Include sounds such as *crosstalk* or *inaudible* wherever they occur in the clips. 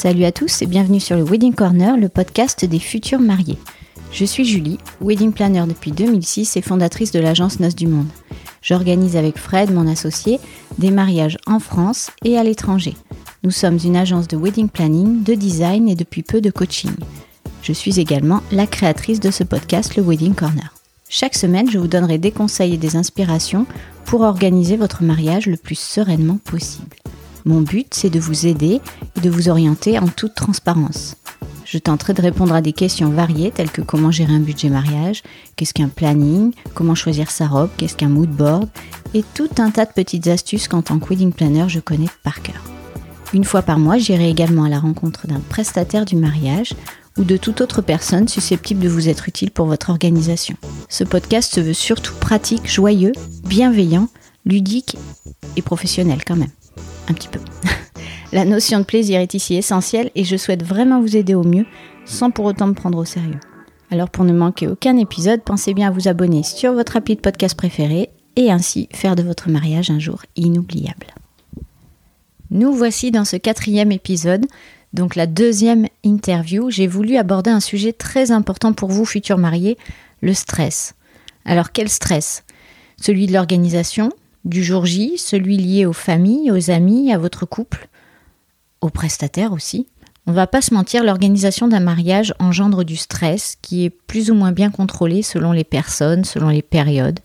Salut à tous et bienvenue sur le Wedding Corner, le podcast des futurs mariés. Je suis Julie, wedding planner depuis 2006 et fondatrice de l'agence Noces du Monde. J'organise avec Fred, mon associé, des mariages en France et à l'étranger. Nous sommes une agence de wedding planning, de design et depuis peu de coaching. Je suis également la créatrice de ce podcast, le Wedding Corner. Chaque semaine, je vous donnerai des conseils et des inspirations pour organiser votre mariage le plus sereinement possible. Mon but, c'est de vous aider et de vous orienter en toute transparence. Je tenterai de répondre à des questions variées telles que comment gérer un budget mariage, qu'est-ce qu'un planning, comment choisir sa robe, qu'est-ce qu'un mood board, et tout un tas de petites astuces qu'en tant que wedding planner je connais par cœur. Une fois par mois, j'irai également à la rencontre d'un prestataire du mariage ou de toute autre personne susceptible de vous être utile pour votre organisation. Ce podcast se veut surtout pratique, joyeux, bienveillant, ludique et professionnel quand même un petit peu. *laughs* La notion de plaisir est ici essentielle et je souhaite vraiment vous aider au mieux sans pour autant me prendre au sérieux. Alors pour ne manquer aucun épisode, pensez bien à vous abonner sur votre appli de podcast préféré et ainsi faire de votre mariage un jour inoubliable. Nous voici dans ce quatrième épisode, donc la deuxième interview. J'ai voulu aborder un sujet très important pour vous, futurs mariés, le stress. Alors quel stress? Celui de l'organisation, du jour J, celui lié aux familles, aux amis, à votre couple, aux prestataires aussi. On va pas se mentir, l'organisation d'un mariage engendre du stress qui est plus ou moins bien contrôlé selon les personnes, selon les périodes,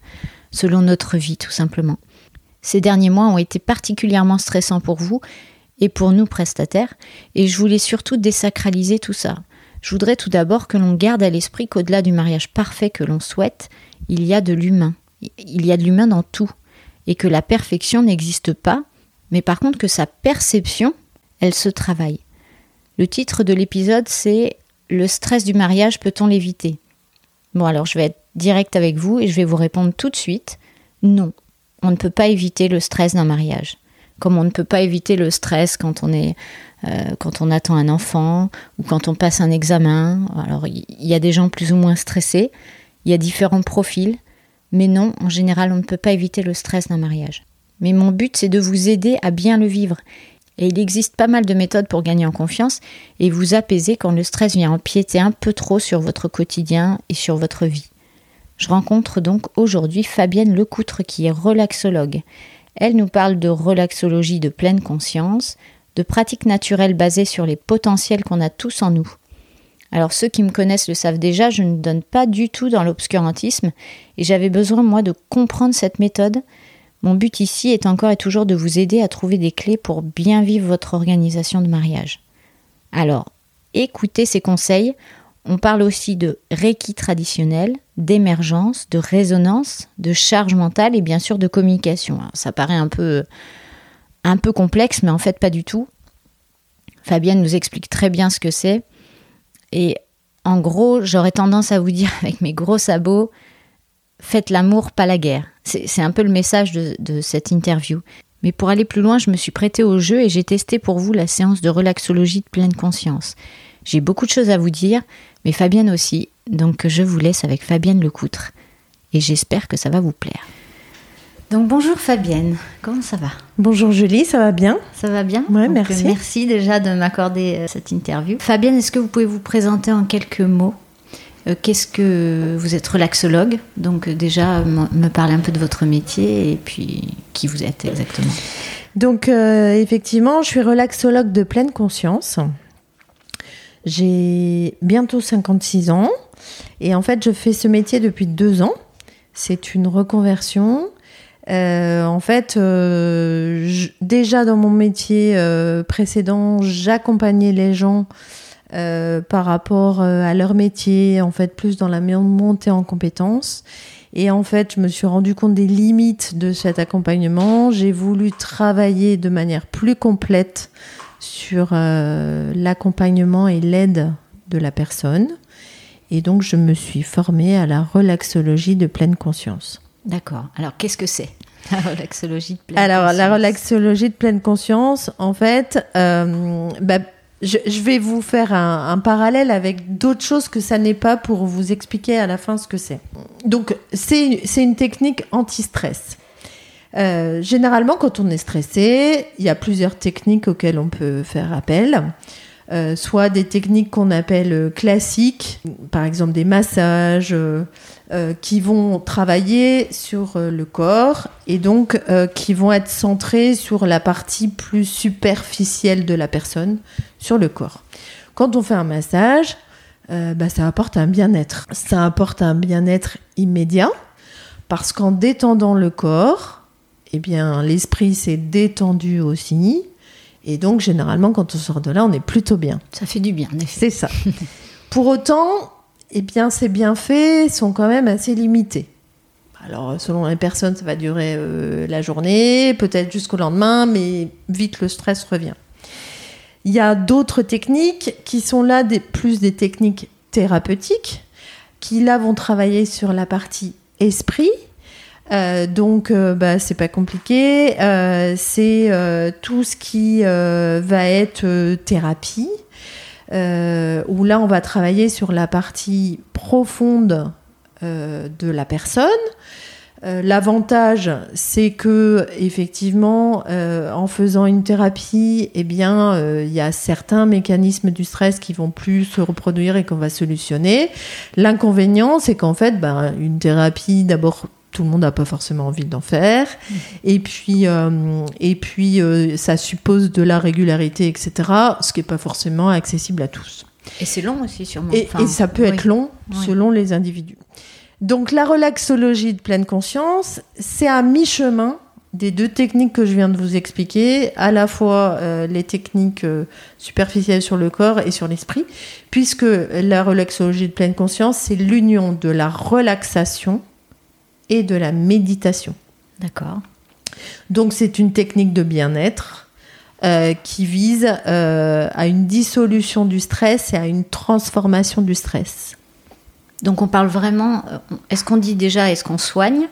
selon notre vie tout simplement. Ces derniers mois ont été particulièrement stressants pour vous et pour nous prestataires, et je voulais surtout désacraliser tout ça. Je voudrais tout d'abord que l'on garde à l'esprit qu'au-delà du mariage parfait que l'on souhaite, il y a de l'humain. Il y a de l'humain dans tout, et que la perfection n'existe pas, mais par contre que sa perception, elle se travaille. Le titre de l'épisode, c'est Le stress du mariage, peut-on l'éviter? Bon, alors je vais être direct avec vous et je vais vous répondre tout de suite. Non, on ne peut pas éviter le stress d'un mariage. Comme on ne peut pas éviter le stress quand on est, euh, quand on attend un enfant ou quand on passe un examen. Alors il y a des gens plus ou moins stressés. Il y a différents profils. Mais non, en général, on ne peut pas éviter le stress d'un mariage. Mais mon but, c'est de vous aider à bien le vivre. Et il existe pas mal de méthodes pour gagner en confiance et vous apaiser quand le stress vient empiéter un peu trop sur votre quotidien et sur votre vie. Je rencontre donc aujourd'hui Fabienne Lecoutre qui est relaxologue. Elle nous parle de relaxologie de pleine conscience, de pratiques naturelles basées sur les potentiels qu'on a tous en nous. Alors ceux qui me connaissent le savent déjà, je ne donne pas du tout dans l'obscurantisme et j'avais besoin moi de comprendre cette méthode. Mon but ici est encore et toujours de vous aider à trouver des clés pour bien vivre votre organisation de mariage. Alors, écoutez ces conseils. On parle aussi de Reiki traditionnel, d'émergence, de résonance, de charge mentale et bien sûr de communication. ça paraît un peu, un peu complexe, mais en fait pas du tout. Fabienne nous explique très bien ce que c'est. Et en gros, j'aurais tendance à vous dire *laughs* avec mes gros sabots, faites l'amour, pas la guerre. C'est un peu le message de, cette interview. Mais pour aller plus loin, je me suis prêtée au jeu et j'ai testé pour vous la séance de relaxologie de pleine conscience. J'ai beaucoup de choses à vous dire, mais Fabienne aussi, donc je vous laisse avec Fabienne Lecoutre. Et j'espère que ça va vous plaire. Donc bonjour Fabienne, comment ça va? Bonjour Julie, ça va bien? Ça va bien? Oui, merci. Merci déjà de m'accorder euh, cette interview. Fabienne, est-ce que vous pouvez vous présenter en quelques mots? Euh, Qu'est-ce que vous êtes relaxologue? Donc euh, déjà me parler un peu de votre métier et puis qui vous êtes exactement? Donc effectivement, je suis relaxologue de pleine conscience. J'ai bientôt 56 ans et en fait je fais ce métier depuis deux ans. C'est une reconversion euh, en fait, euh, déjà dans mon métier euh, précédent, j'accompagnais les gens par rapport à leur métier, en fait, plus dans la montée en compétences. Et en fait, je me suis rendu compte des limites de cet accompagnement. J'ai voulu travailler de manière plus complète sur l'accompagnement et l'aide de la personne. Et donc, je me suis formée à la relaxologie de pleine conscience. D'accord. Alors, qu'est-ce que c'est *laughs* la relaxologie de pleine Alors, la relaxologie de pleine conscience, en fait, euh, bah, je, je vais vous faire un, un parallèle avec d'autres choses que ça n'est pas pour vous expliquer à la fin ce que c'est. Donc, c'est c'est une technique anti-stress. Euh, généralement, quand on est stressé, il y a plusieurs techniques auxquelles on peut faire appel. Euh, soit des techniques qu'on appelle euh, classiques, par exemple des massages, qui vont travailler sur le corps et donc qui vont être centrés sur la partie plus superficielle de la personne, sur le corps. Quand on fait un massage, bah, ça apporte un bien-être. Ça apporte un bien-être immédiat parce qu'en détendant le corps, eh bien, l'esprit s'est détendu aussi. Et donc, généralement, quand on sort de là, on est plutôt bien. Ça fait du bien, en effet. C'est ça. *laughs* Pour autant, eh bien, ces bienfaits sont quand même assez limités. Alors, selon les personnes, ça va durer euh, la journée, peut-être jusqu'au lendemain, mais vite le stress revient. Il y a d'autres techniques qui sont là des, plus des techniques thérapeutiques, qui là vont travailler sur la partie esprit. Euh, donc, euh, bah, c'est pas compliqué. Euh, c'est tout ce qui va être thérapie, où là, on va travailler sur la partie profonde de la personne. L'avantage, c'est que effectivement, en faisant une thérapie, eh bien, il y a certains mécanismes du stress qui vont plus se reproduire et qu'on va solutionner. L'inconvénient, c'est qu'en fait, ben, une thérapie, d'abord, tout le monde n'a pas forcément envie d'en faire. Et puis, euh, et puis euh, ça suppose de la régularité, etc., ce qui n'est pas forcément accessible à tous. Et c'est long aussi, sûrement. Et, Enfin, et ça peut oui. être long Oui. selon les individus. Donc la relaxologie de pleine conscience, c'est à mi-chemin des deux techniques que je viens de vous expliquer, à la fois euh, les techniques euh, superficielles sur le corps et sur l'esprit, puisque la relaxologie de pleine conscience, c'est l'union de la relaxation et de la méditation. D'accord. Donc c'est une technique de bien-être euh, qui vise euh, à une dissolution du stress et à une transformation du stress. Donc on parle vraiment. euh, Est-ce qu'on dit déjà, est-ce qu'on soigne?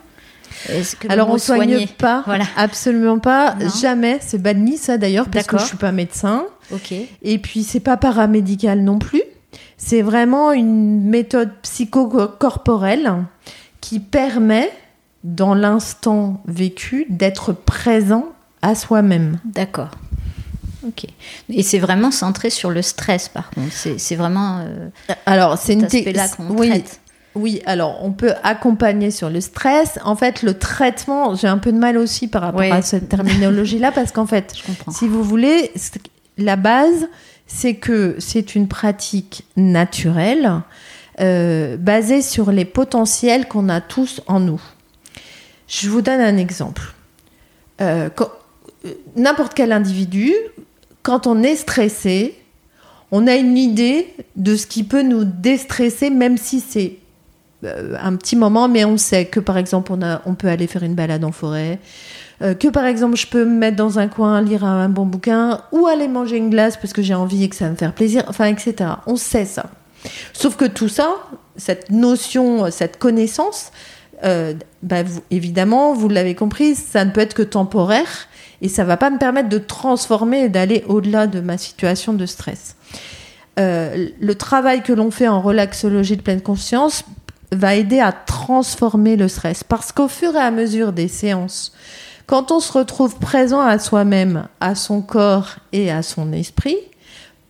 Est-ce que Alors on soigne pas, Voilà. absolument pas, Non. jamais. C'est banni ça d'ailleurs parce que je suis pas médecin. Ok. Et puis c'est pas paramédical non plus. C'est vraiment une méthode psychocorporelle qui permet, dans l'instant vécu, d'être présent à soi-même. D'accord. Ok. Et c'est vraiment centré sur le stress, par contre. C'est vraiment euh, Alors c'est une aspect-là qu'on oui, traite. Oui, alors on peut accompagner sur le stress. En fait, le traitement, j'ai un peu de mal aussi par rapport Oui. à cette terminologie-là parce qu'en fait, *laughs* Je comprends. si vous voulez, la base, c'est que c'est une pratique naturelle euh, basée sur les potentiels qu'on a tous en nous. Je vous donne un exemple. Euh, euh, N'importe quel individu, quand on est stressé, on a une idée de ce qui peut nous déstresser, même si c'est euh, un petit moment, mais on sait que par exemple, on, peut aller faire une balade en forêt, que par exemple, je peux me mettre dans un coin, lire un bon bouquin, ou aller manger une glace parce que j'ai envie et que ça va me faire plaisir, enfin, etc. On sait ça. Sauf que tout ça, cette notion, cette connaissance, euh, bah, vous- évidemment, vous l'avez compris, ça ne peut être que temporaire et ça va pas me permettre de transformer et d'aller au-delà de ma situation de stress. Euh, le travail que l'on fait en relaxologie de pleine conscience va aider à transformer le stress parce qu'au fur et à mesure des séances, quand on se retrouve présent à soi-même, à son corps et à son esprit,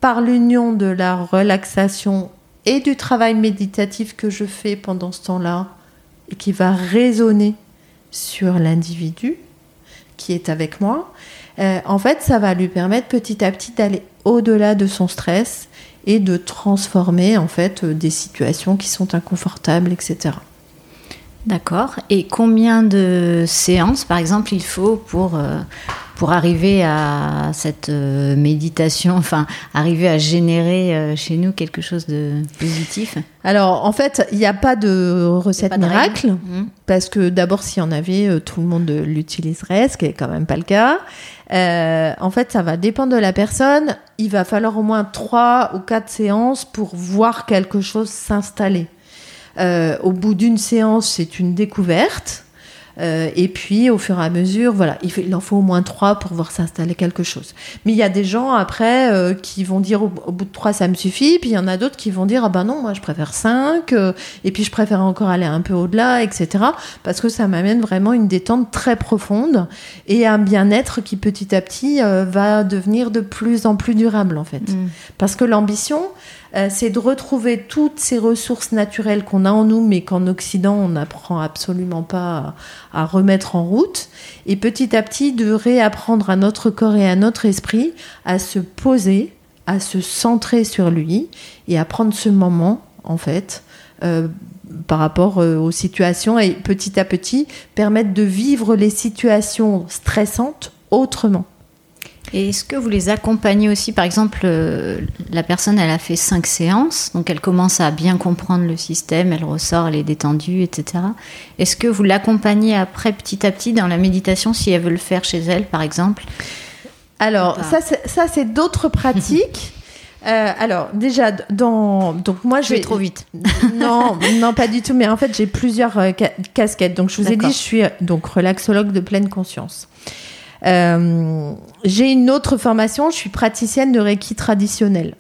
par l'union de la relaxation et du travail méditatif que je fais pendant ce temps-là, qui va résonner sur l'individu qui est avec moi, euh, en fait, ça va lui permettre petit à petit d'aller au-delà de son stress et de transformer en fait euh, des situations qui sont inconfortables, etc. D'accord. Et combien de séances, par exemple, il faut pour, euh, pour arriver à cette euh, méditation, enfin, arriver à générer euh, chez nous quelque chose de positif Alors, en fait, il n'y a pas de recette pas de miracle. règle. Mhm. Parce que d'abord, s'il y en avait, euh, tout le monde l'utiliserait, ce qui est quand même pas le cas. Euh, en fait, ça va dépendre de la personne. Il va falloir au moins trois ou quatre séances pour voir quelque chose s'installer. Au bout d'une séance, c'est une découverte. Euh, et puis, au fur et à mesure, voilà, il, il en faut au moins trois pour voir s'installer quelque chose. Mais il y a des gens après euh, qui vont dire au, bout de trois, ça me suffit. Puis il y en a d'autres qui vont dire, ah ben non, moi je préfère cinq. euh, et puis je préfère encore aller un peu au-delà, etc. Parce que ça m'amène vraiment une détente très profonde et un bien-être qui petit à petit va devenir de plus en plus durable en fait. Mm. Parce que l'ambition, euh, c'est de retrouver toutes ces ressources naturelles qu'on a en nous, mais qu'en Occident, on n'apprend absolument pas à, remettre en route. Et petit à petit, de réapprendre à notre corps et à notre esprit à se poser, à se centrer sur lui et à prendre ce moment, en fait, euh, par rapport euh, aux situations et petit à petit permettre de vivre les situations stressantes autrement. Et est-ce que vous les accompagnez aussi Par exemple, euh, la personne, elle a fait cinq séances, donc elle commence à bien comprendre le système, elle ressort, elle est détendue, etc. Est-ce que vous l'accompagnez après, petit à petit, dans la méditation, si elle veut le faire chez elle, par exemple? Alors, ça, c'est- ça, c'est d'autres pratiques. *laughs* Euh, alors, déjà, dans. Donc, moi, Je vais trop vite. *laughs* non, non, pas du tout. Mais en fait, j'ai plusieurs euh, ca- casquettes. Donc, je vous ai dit, je suis donc relaxologue de pleine conscience. Euh, j'ai une autre formation. Je suis praticienne de Reiki traditionnel.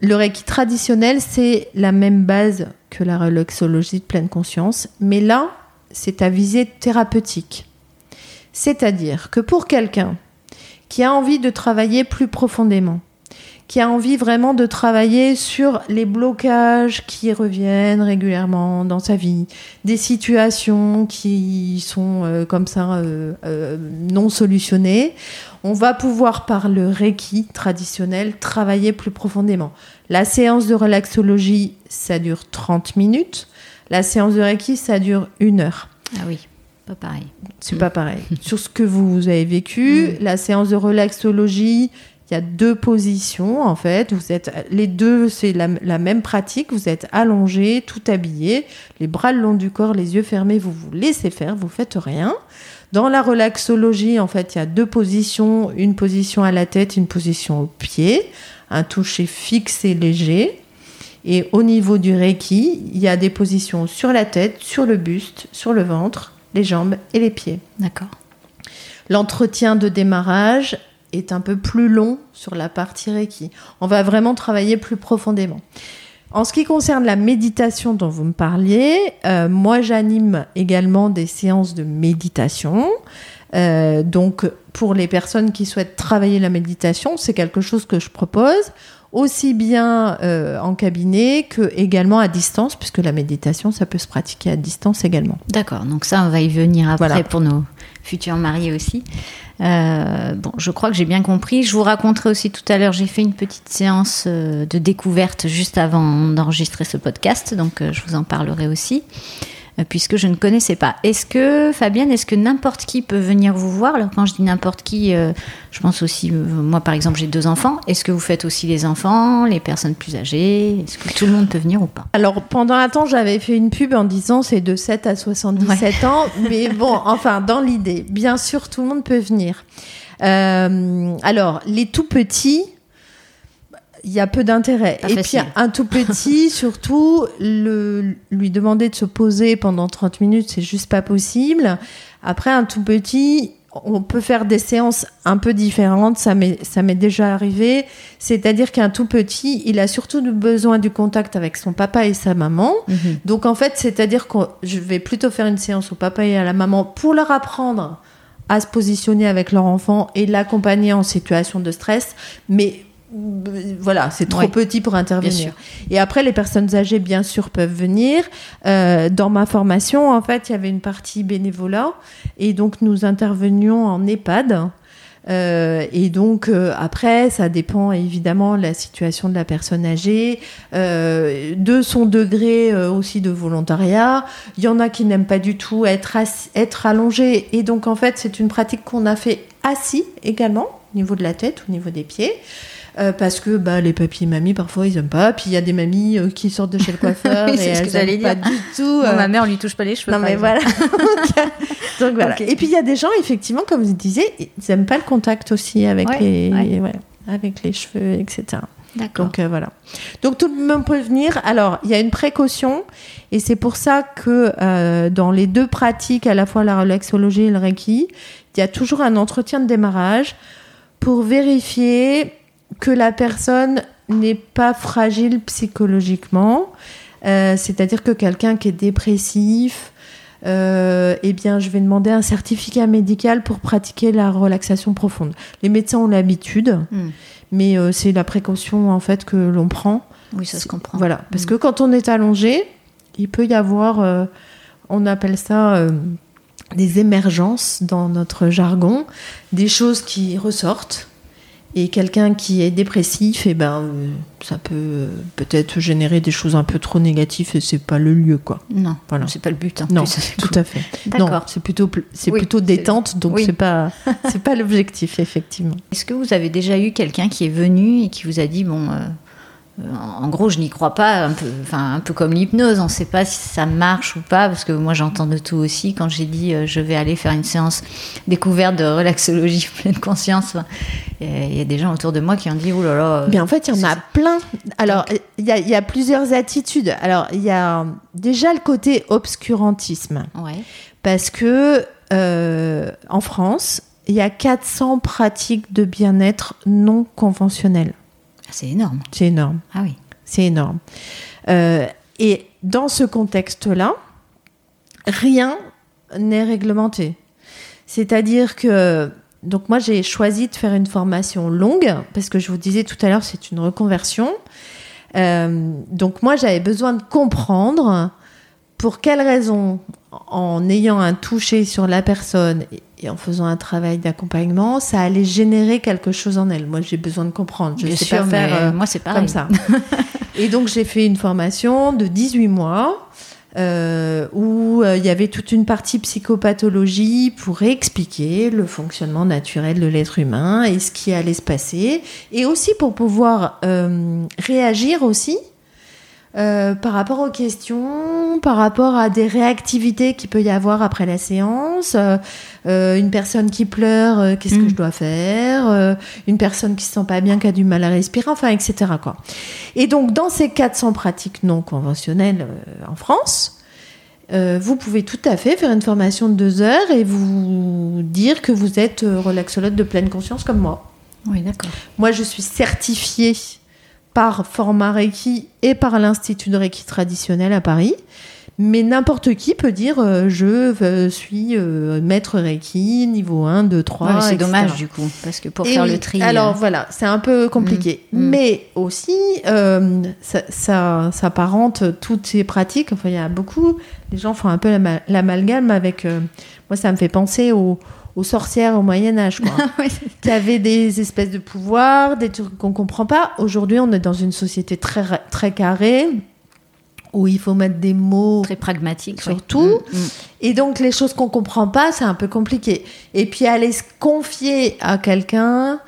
Le Reiki traditionnel, c'est la même base que la relaxologie de pleine conscience. Mais là, c'est à visée thérapeutique. C'est-à-dire que pour quelqu'un qui a envie de travailler plus profondément, qui a envie vraiment de travailler sur les blocages qui reviennent régulièrement dans sa vie, des situations qui sont euh, comme ça euh, euh, non solutionnées, on va pouvoir par le Reiki traditionnel travailler plus profondément. La séance de relaxologie, ça dure 30 minutes. La séance de Reiki, ça dure une heure. Ah oui, pas pareil. C'est Mm. pas pareil. Sur ce que vous avez vécu, *laughs* la séance de relaxologie, il y a deux positions en fait. Vous êtes les deux, c'est la, la même pratique. Vous êtes allongé, tout habillé, les bras le long du corps, les yeux fermés. Vous vous laissez faire, vous faites rien. Dans la relaxologie, en fait, il y a deux positions une position à la tête, une position au pied, un toucher fixe et léger. Et au niveau du Reiki, il y a des positions sur la tête, sur le buste, sur le ventre, les jambes et les pieds. D'accord. L'entretien de démarrage est un peu plus long sur la partie Reiki. On va vraiment travailler plus profondément. En ce qui concerne la méditation dont vous me parliez, euh, moi j'anime également des séances de méditation. Euh, donc pour les personnes qui souhaitent travailler la méditation, c'est quelque chose que je propose aussi bien euh, en cabinet que également à distance, puisque la méditation ça peut se pratiquer à distance également. D'accord, donc ça, on va y venir après Voilà. pour nos futurs mariés aussi. Euh, bon, je crois que j'ai bien compris. Je vous raconterai aussi tout à l'heure, j'ai fait une petite séance euh, de découverte juste avant d'enregistrer ce podcast, donc euh, je vous en parlerai aussi, puisque je ne connaissais pas. Est-ce que, Fabienne, est-ce que n'importe qui peut venir vous voir Alors quand je dis n'importe qui, euh, je pense aussi, euh, moi par exemple, j'ai deux enfants. Est-ce que vous faites aussi les enfants, les personnes plus âgées? Est-ce que tout le monde peut venir ou pas? Alors pendant un temps, j'avais fait une pub en disant c'est de 7 à 77 ans, mais bon, *laughs* enfin dans l'idée, bien sûr, tout le monde peut venir. Euh, alors les tout petits, il y a peu d'intérêt. Et facile. puis un tout petit, *laughs* surtout, le, lui demander de se poser pendant 30 minutes, c'est juste pas possible. Après un tout petit, on peut faire des séances un peu différentes, ça m'est déjà arrivé. C'est-à-dire qu'un tout petit, il a surtout besoin du contact avec son papa et sa maman. Donc en fait, c'est-à-dire que je vais plutôt faire une séance au papa et à la maman pour leur apprendre à se positionner avec leur enfant et l'accompagner en situation de stress. Mais voilà, c'est trop petit pour intervenir. Et après, les personnes âgées, bien sûr, peuvent venir. Euh, dans ma formation, en fait, il y avait une partie bénévolat. Et donc, nous intervenions en EHPAD. Euh, et donc, euh, après, ça dépend évidemment de la situation de la personne âgée, euh, de son degré aussi de volontariat. Il y en a qui n'aiment pas du tout être, assis- être allongé. Et donc, en fait, c'est une pratique qu'on a fait assis également, au niveau de la tête, au niveau des pieds. Euh, parce que bah, les papis et mamies, parfois, ils aiment pas. Puis il y a des mamies euh, qui sortent de chez le coiffeur *laughs* Oui, et c'est ce que elles j'allais aiment pas du tout. Euh, ma mère, on lui touche pas les cheveux. non, mais exemple. voilà. *laughs* *laughs* Donc voilà. Ok. Et puis il y a des gens, effectivement, comme vous disiez, ils n'aiment pas le contact aussi avec, Ouais, les, ouais. avec les cheveux, etc. D'accord. Donc euh, voilà. Donc tout le monde peut venir. Alors il y a une précaution et c'est pour ça que euh, dans les deux pratiques, à la fois la relaxologie et le reiki, il y a toujours un entretien de démarrage pour vérifier que la personne n'est pas fragile psychologiquement. Euh, C'est-à-dire que quelqu'un qui est dépressif, euh, eh bien, je vais demander un certificat médical pour pratiquer la relaxation profonde. Les médecins ont l'habitude, Hmm. mais euh, c'est la précaution en fait que l'on prend. Oui, ça se comprend. Voilà, parce Mm. que quand on est allongé, il peut y avoir, on appelle ça des émergences dans notre jargon, des choses qui ressortent. Et quelqu'un qui est dépressif, eh ben, ça peut euh, peut-être générer des choses un peu trop négatives et c'est pas le lieu, quoi. Non, Voilà. c'est pas le but. hein. Non, tout cool. à fait. D'accord. c'est plutôt, pl- c'est Oui, plutôt détente, donc oui. c'est pas, *laughs* c'est pas l'objectif, effectivement. Est-ce que vous avez déjà eu quelqu'un qui est venu et qui vous a dit bon, euh, en gros, je n'y crois pas, un peu, enfin un peu comme l'hypnose, on ne sait pas si ça marche ou pas, parce que moi j'entends de tout aussi. Quand j'ai dit euh, je vais aller faire une séance découverte de relaxologie *laughs* pleine conscience, enfin, il y a des gens autour de moi qui ont dit oh là là. Bien, en fait, il y en a plein. Alors, il y, a- il y a plusieurs attitudes. Alors, il y a déjà le côté obscurantisme. Ouais. Parce que euh, en France, il y a 400 pratiques de bien-être non conventionnelles. Ah, c'est énorme. C'est énorme. Ah oui. C'est énorme. Euh, et dans ce contexte-là, rien n'est réglementé. C'est-à-dire que, donc moi j'ai choisi de faire une formation longue, parce que je vous disais tout à l'heure, c'est une reconversion. Euh, donc moi j'avais besoin de comprendre pour quelles raisons, en ayant un toucher sur la personne et- en faisant un travail d'accompagnement, ça allait générer quelque chose en elle? Moi j'ai besoin de comprendre. Je ne sais sûr, pas faire... euh, moi c'est comme ça. *laughs* Et donc j'ai fait une formation de 18 mois euh, où euh, il y avait toute une partie psychopathologie pour expliquer le fonctionnement naturel de l'être humain et ce qui allait se passer, et aussi pour pouvoir euh, réagir aussi. Euh, par rapport aux questions, par rapport à des réactivités qu'il peut y avoir après la séance, euh, euh, une personne qui pleure, euh, qu'est-ce que Mm. je dois faire, une personne qui se sent pas bien, qui a du mal à respirer, enfin, etc. Quoi. Et donc, dans ces 400 pratiques non conventionnelles en France, euh, vous pouvez tout à fait faire une formation de deux heures et vous dire que vous êtes relaxologue de pleine conscience comme moi. Oui, d'accord. Moi, je suis certifiée par Format Reiki et par l'Institut de Reiki traditionnel à Paris. Mais n'importe qui peut dire euh, je euh, suis euh, maître Reiki, niveau 1, 2, 3. Ouais, mais c'est dommage du coup, parce que pour Et faire oui, le tri. Alors euh, voilà, c'est un peu compliqué. Mm, mm. Mais aussi, ça, ça, ça apparente toutes ces pratiques. Enfin, il y a beaucoup. Les gens font un peu l'ama- l'amalgame avec. moi, ça me fait penser aux, aux sorcières au Moyen-Âge, quoi. *laughs* oui, qui avaient des espèces de pouvoirs, des trucs qu'on comprend pas. Aujourd'hui, on est dans une société très, très carrée où il faut mettre des mots. très pragmatique. ouais. Surtout. Mm, mm. Et donc, les choses qu'on comprend pas, c'est un peu compliqué. Et puis, aller se confier à quelqu'un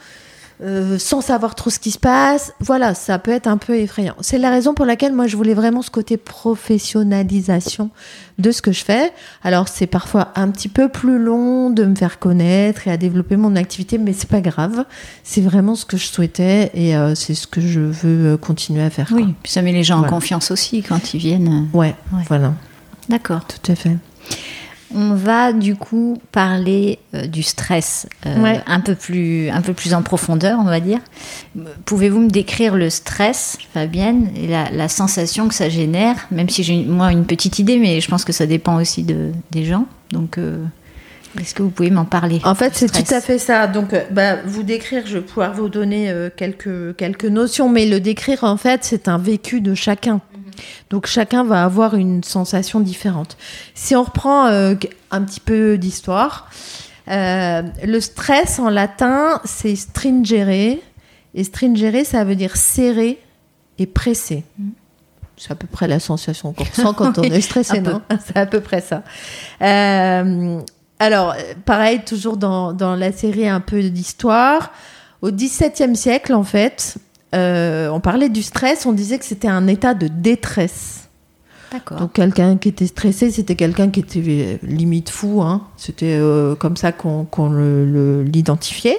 euh, sans savoir trop ce qui se passe, voilà, ça peut être un peu effrayant. C'est la raison pour laquelle moi, je voulais vraiment ce côté professionnalisation de ce que je fais. Alors, c'est parfois un petit peu plus long de me faire connaître et à développer mon activité, mais c'est pas grave. C'est vraiment ce que je souhaitais et euh, c'est ce que je veux euh, continuer à faire. quoi. Oui, puis ça met les gens Voilà. en confiance aussi quand ils viennent. Ouais, Ouais. voilà, D'accord. tout à fait. On va du coup parler euh, du stress euh, Ouais. un, peu plus, un peu plus en profondeur, on va dire. Pouvez-vous me décrire le stress, Fabienne, et la, la sensation que ça génère? Même si j'ai moi une petite idée, mais je pense que ça dépend aussi de, des gens. Donc, euh, est-ce que vous pouvez m'en parler En fait, c'est tout à fait ça. Donc, bah, vous décrire, je vais pouvoir vous donner quelques, quelques notions, mais le décrire, en fait, c'est un vécu de chacun. Donc, chacun va avoir une sensation différente. Si on reprend euh, un petit peu d'histoire, euh, le stress en latin, c'est stringere. Et stringere, ça veut dire serrer et presser. C'est à peu près la sensation qu'on *laughs* ressent quand on est stressé, non? *laughs* C'est à peu près ça. Euh, alors, pareil, toujours dans, dans la série un peu d'histoire, au XVIIe siècle, en fait, euh, on parlait du stress, on disait que c'était un état de détresse. D'accord. Donc quelqu'un qui était stressé, c'était quelqu'un qui était euh, limite fou. hein. C'était euh, comme ça qu'on l'identifiait.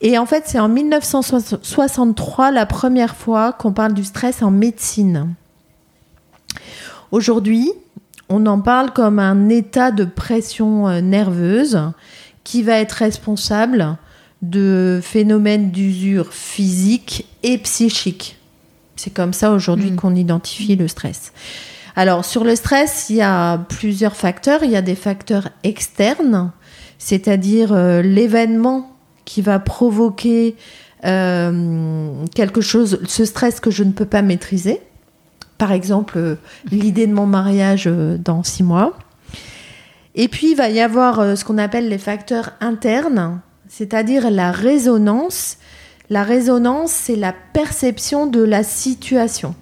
Et en fait, c'est en 1963 la première fois qu'on parle du stress en médecine. Aujourd'hui, on en parle comme un état de pression nerveuse qui va être responsable de phénomènes d'usure physique et psychique. C'est comme ça aujourd'hui Mm. qu'on identifie le stress. Alors sur le stress, il y a plusieurs facteurs. Il y a des facteurs externes, c'est-à-dire euh, l'événement qui va provoquer euh, quelque chose, ce stress que je ne peux pas maîtriser. Par exemple, euh, l'idée de mon mariage dans six mois. Et puis, il va y avoir ce qu'on appelle les facteurs internes, c'est-à-dire la résonance. La résonance, c'est la perception de la situation.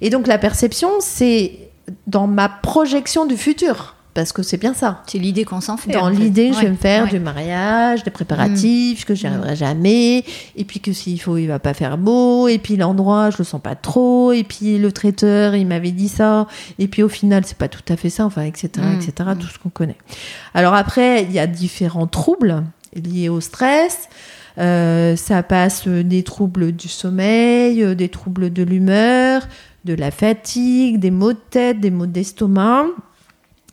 Et donc, la perception, c'est dans ma projection du futur, parce que c'est bien ça. C'est l'idée qu'on s'en fait. Dans en fait. l'idée, je vais me faire ouais. du mariage, des préparatifs, que j'y arriverai jamais, et puis que s'il faut, il va pas faire beau, et puis l'endroit, je le sens pas trop, et puis le traiteur, il m'avait dit ça, et puis au final, c'est pas tout à fait ça, enfin, etc., Mm. etc., tout ce qu'on connaît. Alors après, il y a différents troubles liés au stress. Euh, ça passe euh, des troubles du sommeil, euh, des troubles de l'humeur, de la fatigue, des maux de tête, des maux d'estomac.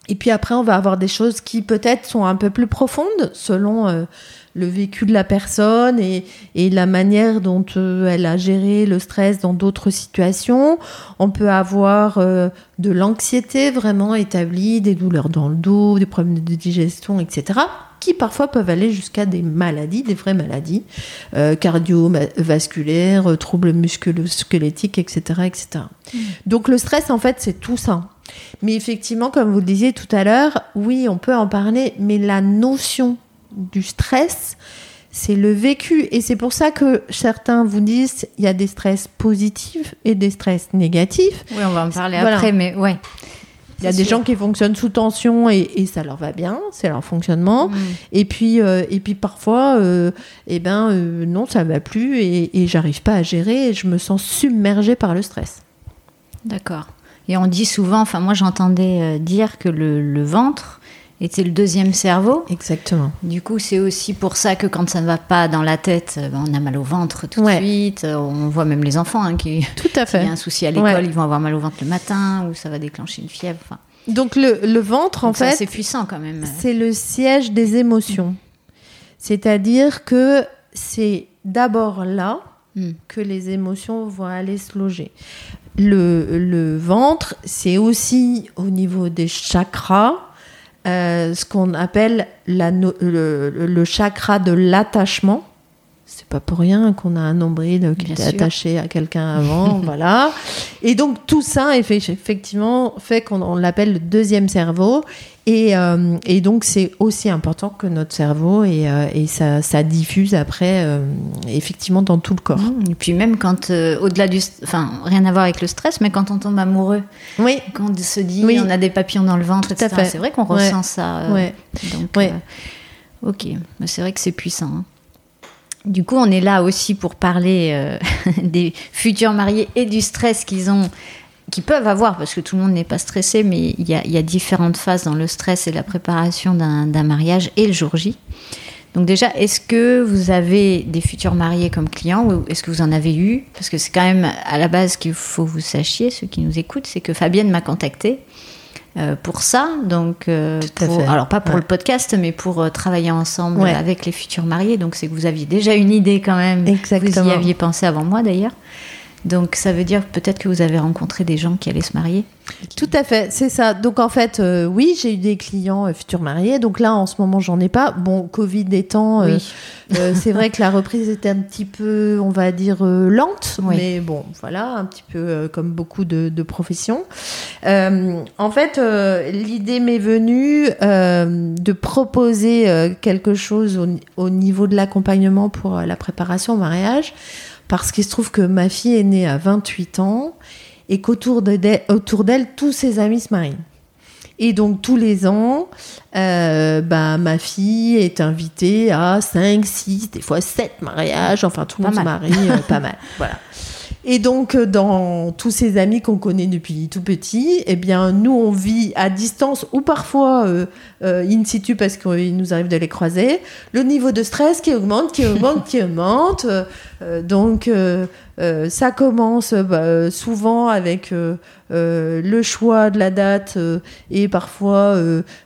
Et puis après, on va avoir des choses qui peut-être sont un peu plus profondes selon le vécu de la personne et, la manière dont elle a géré le stress dans d'autres situations. On peut avoir de l'anxiété vraiment établie, des douleurs dans le dos, des problèmes de digestion, etc., qui parfois peuvent aller jusqu'à des maladies, des vraies maladies euh, cardiovasculaires, euh, troubles musculo-squelettiques, etc., etc. Donc le stress, en fait, c'est tout ça. Mais effectivement, comme vous le disiez tout à l'heure, oui, on peut en parler, mais la notion du stress, c'est le vécu. Et c'est pour ça que certains vous disent il y a des stress positifs et des stress négatifs. Oui, on va en parler Voilà. après, mais ouais. Il y a des sûr. gens qui fonctionnent sous tension et, et ça leur va bien, c'est leur fonctionnement. Mm. Et puis, euh, et puis parfois, euh, eh ben, euh, non, ça va plus et, et j'arrive pas à gérer et je me sens submergée par le stress. D'accord. Et on dit souvent, enfin moi j'entendais dire que le, le ventre était le deuxième cerveau. Exactement. Du coup, c'est aussi pour ça que quand ça ne va pas dans la tête, euh, ben, on a mal au ventre tout Ouais. de suite. Euh, On voit même les enfants hein, qui, Tout à *laughs* y fait. a un souci à l'école, Ouais. ils vont avoir mal au ventre le matin ou ça va déclencher une fièvre. Enfin, Donc le, le ventre, en donc fait, c'est puissant quand même. c'est le siège des émotions. C'est-à-dire que c'est d'abord là Mm. que les émotions vont aller se loger. Le, le ventre, c'est aussi au niveau des chakras, euh, ce qu'on appelle la le- le chakra de l'attachement. C'est pas pour rien qu'on a un nombril qui était attaché à quelqu'un *laughs* avant, voilà. Et donc tout ça, effe- effectivement, fait qu'on on l'appelle le deuxième cerveau. Et, euh, et donc c'est aussi important que notre cerveau et, euh, et ça, ça diffuse après, euh, effectivement, dans tout le corps. Mm. Et puis même quand, au-delà du... Enfin, rien à voir avec le stress, mais quand on tombe amoureux, Oui, quand on se dit Oui. on a des papillons dans le ventre, Tout etc. C'est vrai qu'on Ouais. ressent ça. ouais. Donc, Ouais. ok, c'est vrai que c'est puissant. hein. Du coup, on est là aussi pour parler euh, *laughs* des futurs mariés et du stress qu'ils ont, qu'ils peuvent avoir, parce que tout le monde n'est pas stressé, mais il y a, différentes phases dans le stress et la préparation d'un mariage et le jour J. Donc déjà, est-ce que vous avez des futurs mariés comme clients ou est-ce que vous en avez eu? Parce que c'est quand même à la base qu'il faut que vous sachiez, ceux qui nous écoutent, c'est que Fabienne m'a contacté euh, pour ça. Donc, euh, pour- alors pas pour Ouais. le podcast, mais pour euh, travailler ensemble Ouais. avec les futurs mariés. Donc c'est que vous aviez déjà une idée quand même. Exactement. Vous y aviez pensé avant moi d'ailleurs. Donc ça veut dire peut-être que vous avez rencontré des gens qui allaient se marier. Tout à fait, c'est ça. Donc en fait, euh, oui, j'ai eu des clients euh, futurs mariés. Donc là, en ce moment, j'en ai pas. Bon, Covid étant, euh, Oui. c'est vrai que la reprise était un petit peu, on va dire, lente. Oui. Mais bon, voilà, un petit peu comme beaucoup de, de professions. En fait, l'idée m'est venue de proposer quelque chose au, au niveau de l'accompagnement pour la préparation au mariage. Parce qu'il se trouve que ma fille est née à 28 ans et qu'autour de- d'elle, autour d'elle, tous ses amis se marient. Et donc tous les ans, euh, bah, ma fille est invitée à 5, 6, des fois 7 mariages. Enfin, tout le monde se marie, euh, pas *laughs* mal. Voilà. Et donc, euh, dans tous ces amis qu'on connaît depuis tout petit, eh bien, nous, on vit à distance ou parfois euh, euh, in situ parce qu'il nous arrive de les croiser. Le niveau de stress qui augmente, qui augmente, qui augmente. donc, ça commence bah, souvent avec le choix de la date et parfois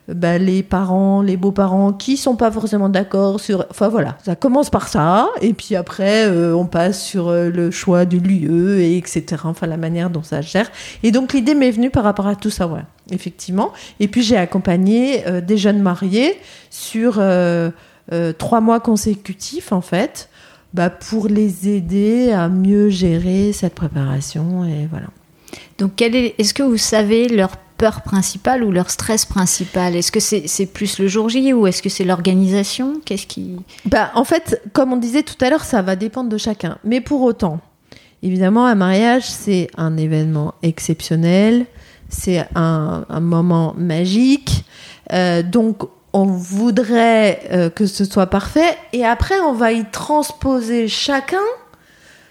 bah, les parents, les beaux-parents qui sont pas forcément d'accord sur. Enfin voilà, ça commence par ça. Et puis après, on passe sur le choix du lieu et etc. Enfin, la manière dont ça gère. Et donc, l'idée m'est venue par rapport à tout ça, ouais, effectivement. Et puis, j'ai accompagné euh, des jeunes mariés sur euh, euh, trois mois consécutifs, en fait, bah, pour les aider à mieux gérer cette préparation. Et voilà. Donc, est, est-ce que vous savez leur peur principale ou leur stress principal? Est-ce que c'est plus le jour J ou est-ce que c'est l'organisation? Qu'est-ce qui? Bah, En fait, comme on disait tout à l'heure, ça va dépendre de chacun. Mais pour autant, Évidemment, un mariage, c'est un événement exceptionnel, c'est un, moment magique. Euh, donc, on voudrait euh, que ce soit parfait. Et après, on va y transposer chacun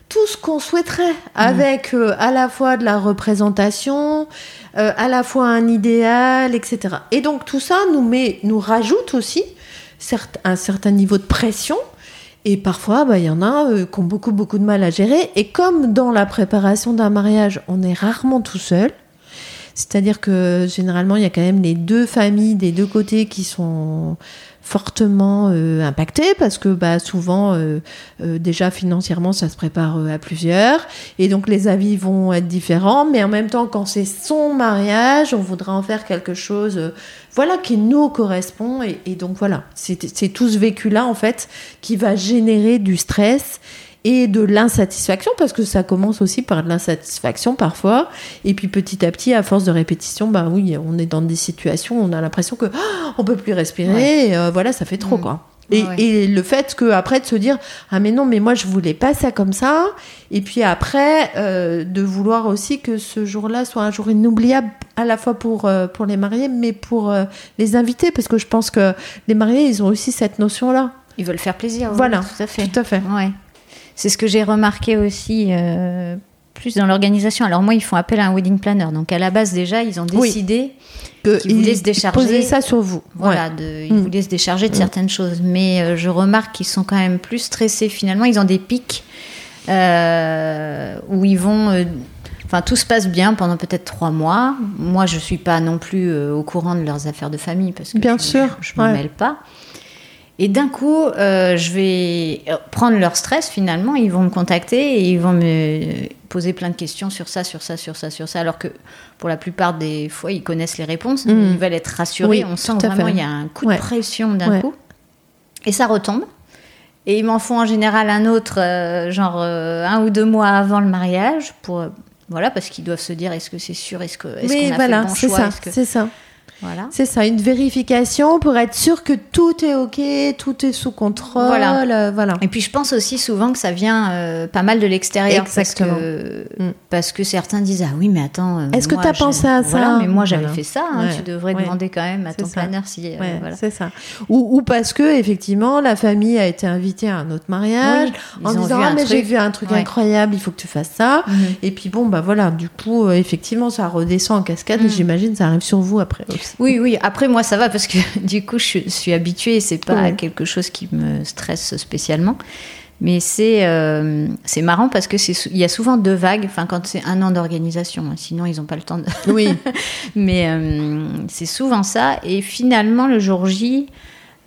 tout ce qu'on souhaiterait, avec euh, à la fois de la représentation, à la fois un idéal, etc. Et donc tout ça nous met, nous rajoute aussi un certain niveau de pression et parfois, bah, il y en a euh, qui ont beaucoup, beaucoup de mal à gérer. Et comme dans la préparation d'un mariage, on est rarement tout seul, c'est-à-dire que généralement, il y a quand même les deux familles des deux côtés qui sont fortement euh, impacté parce que bah, souvent, euh, euh, déjà financièrement, ça se prépare à plusieurs. Et donc les avis vont être différents. Mais en même temps, quand c'est son mariage, on voudra en faire quelque chose, voilà, qui nous correspond. Et, et donc voilà, c'est tout ce vécu-là en fait qui va générer du stress et de l'insatisfaction, parce que ça commence aussi par de l'insatisfaction parfois. Et puis petit à petit, à force de répétition, bah oui, on est dans des situations où on a l'impression que oh, on peut plus respirer. Euh, voilà, ça fait trop, mm. quoi. Et, et, le fait que après de se dire ah mais non mais moi je voulais pas ça comme ça et puis après euh, de vouloir aussi que ce jour-là soit un jour inoubliable à la fois pour euh, pour les mariés mais pour les invités parce que je pense que les mariés ils ont aussi cette notion là ils veulent faire plaisir voilà tout à fait tout à fait ouais. C'est ce que j'ai remarqué aussi euh, plus dans l'organisation. Alors moi, ils font appel à un wedding planner. Donc à la base déjà, ils ont décidé qu'ils voulaient se décharger. Ça sur vous. Voilà, de, ils mm. voulaient se décharger de mm. certaines choses. Mais euh, je remarque qu'ils sont quand même plus stressés. Finalement, ils ont des pics euh, où ils vont. Enfin, tout se passe bien pendant peut-être trois mois. Moi, je suis pas non plus au courant de leurs affaires de famille parce que bien je, sûr, je, je m'en mêle pas. Et d'un coup, euh, je vais prendre leur stress finalement. Ils vont me contacter et ils vont me poser plein de questions sur ça, sur ça, sur ça, sur ça. Alors que pour la plupart des fois, ils connaissent les réponses. Mmh. Ils veulent être rassurés. On sent vraiment il y a un coup de pression d'un coup. Et ça retombe. Et ils m'en font en général un autre, euh, genre euh, un ou deux mois avant le mariage, pour voilà, parce qu'ils doivent se dire est-ce que c'est sûr, est-ce que est-ce qu'on a voilà, fait le bon choix, c'est ça, c'est ça. C'est ça, une vérification pour être sûr que tout est OK, tout est sous contrôle. Voilà. Euh, Et puis je pense aussi souvent que ça vient euh, pas mal de l'extérieur. Parce que, mm. parce que certains disent Ah oui, mais attends. Euh, Est-ce que tu as pensé à ça mais moi j'avais fait ça. Hein, tu devrais demander quand même à ton planner si. C'est ça. Ou, ou, parce que, effectivement, la famille a été invitée à un autre mariage en disant Ah, mais j'ai vu un truc incroyable, il faut que tu fasses ça. Mm-hmm. Et puis bon, bah voilà, du coup, effectivement, ça redescend en cascade. Mm. J'imagine ça arrive sur vous après. Oui, oui. Après, moi, ça va parce que *laughs* du coup, je suis habituée et c'est pas quelque chose qui me stresse spécialement. Mais c'est euh, c'est marrant parce que c'est il y a souvent deux vagues. Enfin, quand c'est un an d'organisation, hein, sinon ils n'ont pas le temps de. Oui. *laughs* Mais euh, c'est souvent ça. Et finalement, le jour J,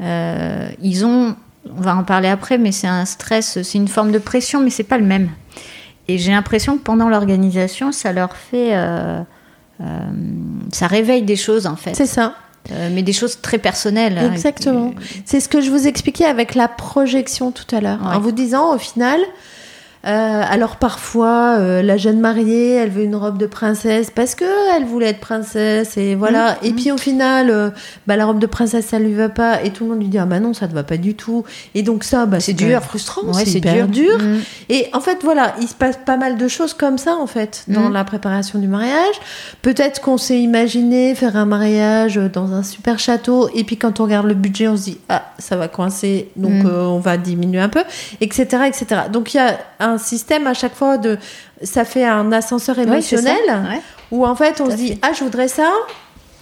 euh, ils ont. On va en parler après, mais c'est un stress, c'est une forme de pression, mais c'est pas le même. Et j'ai l'impression que pendant l'organisation, ça leur fait ça réveille des choses en fait. C'est ça. Euh, mais des choses très personnelles. Hein, Exactement. C'est ce que je vous expliquais avec la projection tout à l'heure. En vous disant, au final, euh, alors parfois, euh, la jeune mariée, elle veut une robe de princesse parce que elle voulait être princesse et voilà. Mmh, et mmh. puis au final, euh, bah, la robe de princesse, ça lui va pas et tout le monde lui dit ah bah non, ça ne va pas du tout. Et donc ça, bah, c'est dur, frustrant, c'est hyper dur. Mmh. Et en fait, voilà, il se passe pas mal de choses comme ça en fait dans la préparation du mariage. Peut-être qu'on s'est imaginé faire un mariage dans un super château et puis quand on regarde le budget, on se dit ah ça va coincer, donc on va diminuer un peu, etc., etc. Donc il y a un système à chaque fois de. Ça fait un ascenseur émotionnel Ouais. où en fait on Tout se dit fait. Ah, je voudrais ça.